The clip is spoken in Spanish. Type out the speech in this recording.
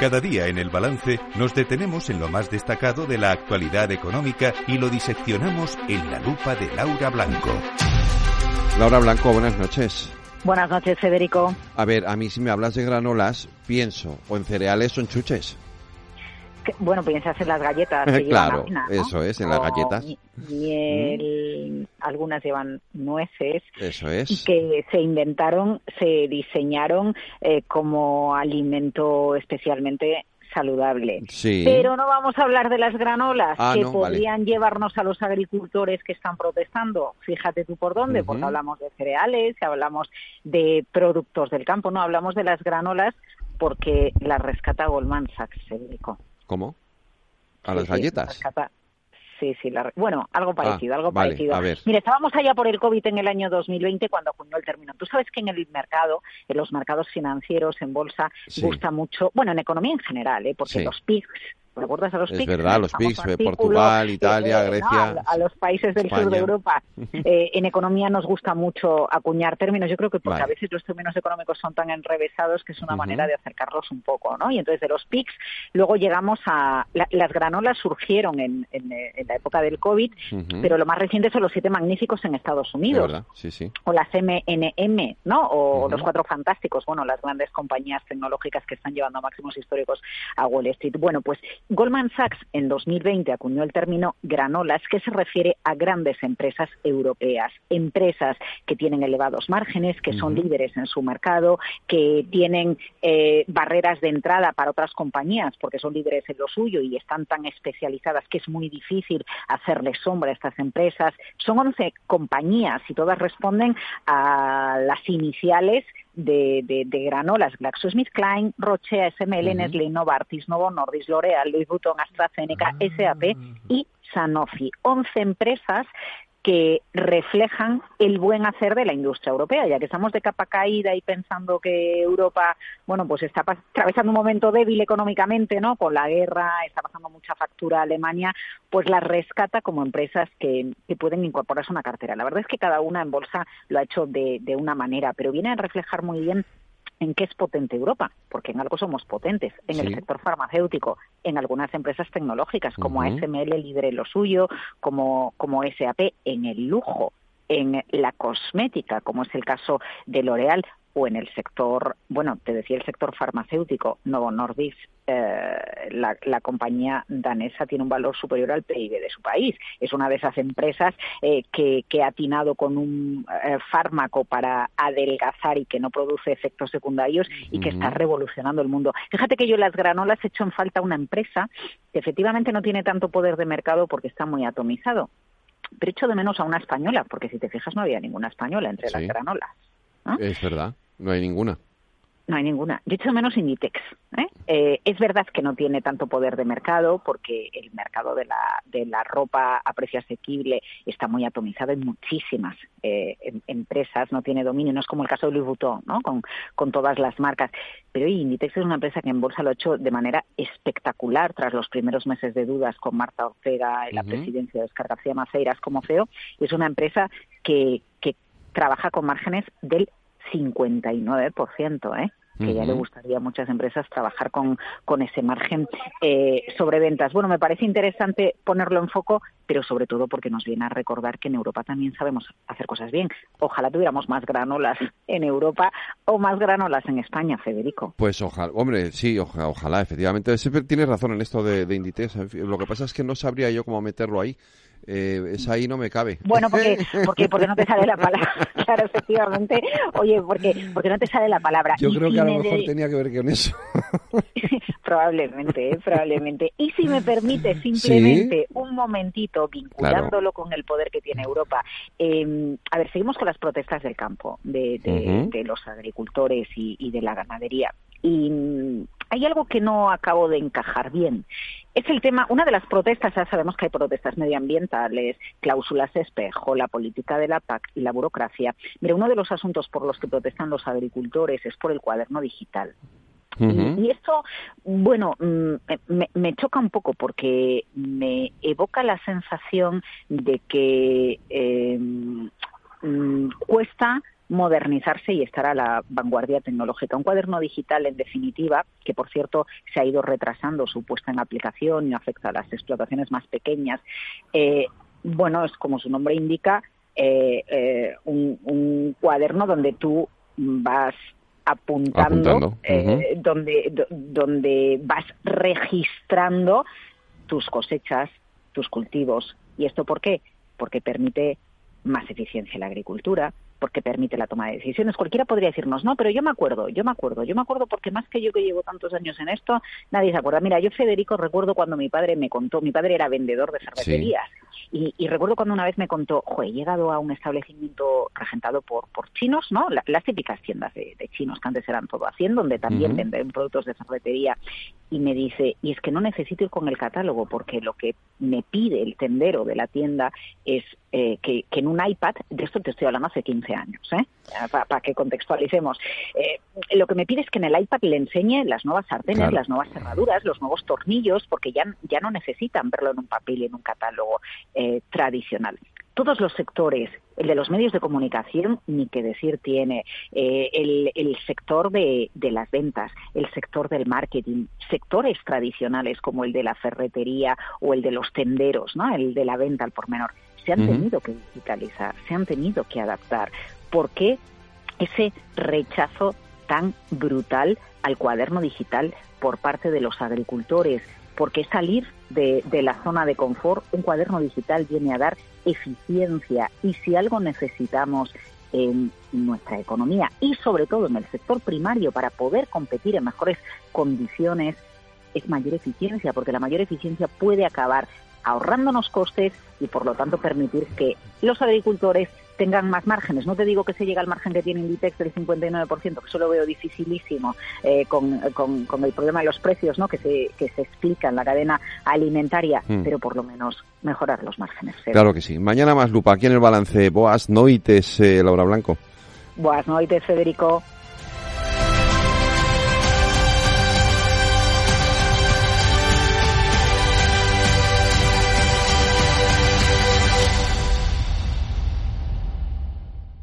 Cada día en el balance nos detenemos en lo más destacado de la actualidad económica y lo diseccionamos en la lupa de Laura Blanco. Laura Blanco, buenas noches. Buenas noches, Federico. A ver, a mí si me hablas de granolas, pienso o en cereales o en chuches. Que- bueno, piensas en las galletas. que llevan Claro, eso es, en las O galletas. mi- Miel, algunas llevan nueces. Eso y es. que se inventaron, se diseñaron eh, como alimento especialmente saludable. Sí. Pero no vamos a hablar de las granolas Ah, que no, vale. podrían llevarnos a los agricultores que están protestando. Fíjate tú por dónde, porque hablamos de cereales, hablamos de productos del campo, no hablamos de las granolas porque las rescata Goldman Sachs, Federico. ¿Cómo? ¿A Sí, las galletas? Sí, sí, la bueno, algo parecido, algo vale, parecido. a ver. Mira, estábamos allá por el COVID en el año 2020 cuando acuñó el término. Tú sabes que en el mercado, en los mercados financieros, en bolsa, Sí. gusta mucho, bueno, en economía en general, ¿eh? porque Sí. los PIGs, ¿recuerdas a los Es PIGs? verdad, los PIGs, eh, Portugal, Italia. Grecia, a, a los países del sur de Europa. Eh, en economía nos gusta mucho acuñar términos. Yo creo que porque Vale. a veces los términos económicos son tan enrevesados que es una manera de acercarlos un poco, ¿no? Y entonces de los PIGs luego llegamos a... la- las granolas surgieron en, en, eh, en la época del COVID, pero lo más reciente son los siete magníficos en Estados Es Unidos sí, sí. o las MNM, ¿no? O los cuatro fantásticos, bueno, las grandes compañías tecnológicas que están llevando a máximos históricos a Wall Street. Bueno, pues Goldman Sachs en 2020 acuñó el término granolas, que se refiere a grandes empresas europeas, empresas que tienen elevados márgenes, que son líderes en su mercado, que tienen eh, barreras de entrada para otras compañías porque son líderes en lo suyo y están tan especializadas que es muy difícil hacerle sombra a estas empresas. Son 11 compañías y todas responden a las iniciales de, de, de granolas, GlaxoSmithKline, Roche, ASML, Ujú. Nestlé, Novartis, Novo Nordisk, L'Oreal, Louis Vuitton, AstraZeneca, SAP y Sanofi. 11 empresas que reflejan el buen hacer de la industria europea, ya que estamos de capa caída y pensando que Europa, bueno, pues está atravesando un momento débil económicamente, ¿no? Con la guerra, está pasando mucha factura a Alemania, pues las rescata como empresas que, que pueden incorporarse a una cartera. La verdad es que cada una en bolsa lo ha hecho de, de una manera, pero viene a reflejar muy bien en qué es potente Europa, porque en algo somos potentes, en el sector farmacéutico, en algunas empresas tecnológicas como Ujú. ASML líder en lo suyo, como, como SAP en el lujo, en la cosmética, como es el caso de L'Oreal, o en el sector, bueno, te decía el sector farmacéutico, Novo Nordisk, eh, la, la compañía danesa tiene un valor superior al PIB de su país. Es una de esas empresas eh, que, que ha atinado con un eh, fármaco para adelgazar y que no produce efectos secundarios y que está revolucionando el mundo. Fíjate que yo en las granolas he hecho en falta una empresa que efectivamente no tiene tanto poder de mercado porque está muy atomizado. Pero echo de menos a una española, porque si te fijas no había ninguna española entre las granolas. ¿no? Es verdad, no hay ninguna. No hay ninguna. Yo echo menos Inditex. ¿eh? Eh, es verdad que no tiene tanto poder de mercado porque el mercado de la, de la ropa a precio asequible está muy atomizado en muchísimas eh, em- empresas, no tiene dominio, no es como el caso de Louis Vuitton, ¿no? con, con todas las marcas. Pero Inditex es una empresa que en bolsa lo ha hecho de manera espectacular tras los primeros meses de dudas con Marta Ortega en la presidencia de Oscar García Maceiras como CEO. Es una empresa que, que trabaja con márgenes del 59%, ¿eh? que ya le gustaría a muchas empresas trabajar con, con ese margen eh, sobre ventas. Bueno, me parece interesante ponerlo en foco, pero sobre todo porque nos viene a recordar que en Europa también sabemos hacer cosas bien. Ojalá tuviéramos más granolas en Europa o más granolas en España, Federico. Pues ojalá, hombre, sí, oja- ojalá, efectivamente. Siempre tienes razón en esto de, de Inditex. Lo que pasa es que no sabría yo cómo meterlo ahí. Eh, esa ahí no me cabe. Bueno, porque, porque, porque no te sale la palabra. Claro, efectivamente. Oye, porque, porque no te sale la palabra. Yo Y creo si que a lo me mejor de- tenía que ver con eso. probablemente, ¿eh? probablemente. Y si me permite simplemente un momentito vinculándolo con el poder que tiene Europa. eh, a ver, seguimos con las protestas del campo, de, de- de los agricultores y, y de la ganadería. Y mm, hay algo que no acabo de encajar bien. Es el tema, una de las protestas, ya sabemos que hay protestas medioambientales, cláusulas espejo, la política de la PAC y la burocracia. Mira, uno de los asuntos por los que protestan los agricultores es por el cuaderno digital. Y esto, bueno, mm, me, me choca un poco porque me evoca la sensación de que eh, mm, cuesta modernizarse y estar a la vanguardia tecnológica. Un cuaderno digital, en definitiva, que por cierto se ha ido retrasando su puesta en aplicación y afecta a las explotaciones más pequeñas, eh, bueno, es como su nombre indica, eh, eh, un, cuaderno donde tú vas apuntando, donde, donde vas registrando tus cosechas, tus cultivos. ¿Y esto por qué? Porque permite más eficiencia en la agricultura, porque permite la toma de decisiones. Cualquiera podría decirnos, no, pero yo me acuerdo, yo me acuerdo, yo me acuerdo porque más que yo que llevo tantos años en esto, nadie se acuerda. Mira, yo Federico recuerdo cuando mi padre me contó, mi padre era vendedor de ferreterías, y, recuerdo cuando una vez me contó, he llegado a un establecimiento regentado por, por chinos, ¿no? las típicas tiendas de, chinos que antes eran todo haciendo, donde también venden productos de ferretería, y me dice, y es que no necesito ir con el catálogo porque lo que me pide el tendero de la tienda es eh, que, en un iPad, de esto te estoy hablando hace 15 años, ¿eh? para que contextualicemos, eh, lo que me pide es que en el iPad le enseñe las nuevas sartenes, las nuevas cerraduras, los nuevos tornillos, porque ya, ya no necesitan verlo en un papel y en un catálogo eh, tradicional todos los sectores, el de los medios de comunicación, ni que decir tiene, eh, el, sector de, las ventas, el sector del marketing, sectores tradicionales como el de la ferretería o el de los tenderos, ¿no? el de la venta al por menor, se han tenido que digitalizar, se han tenido que adaptar. ¿Por qué ese rechazo tan brutal al cuaderno digital por parte de los agricultores? Porque salir de, la zona de confort, un cuaderno digital viene a dar eficiencia y si algo necesitamos en nuestra economía y sobre todo en el sector primario para poder competir en mejores condiciones es mayor eficiencia, porque la mayor eficiencia puede acabar ahorrándonos costes y por lo tanto permitir que los agricultores tengan más márgenes. No te digo que se llegue al margen que tiene Inditex del 59%, que eso lo veo dificilísimo eh, con, con, el problema de los precios ¿no? que, se, que se explica en la cadena alimentaria, hmm. pero por lo menos mejorar los márgenes. Claro que sí. Mañana más lupa aquí en el balance. Boas noites, eh, Laura Blanco. Boas noites, Federico.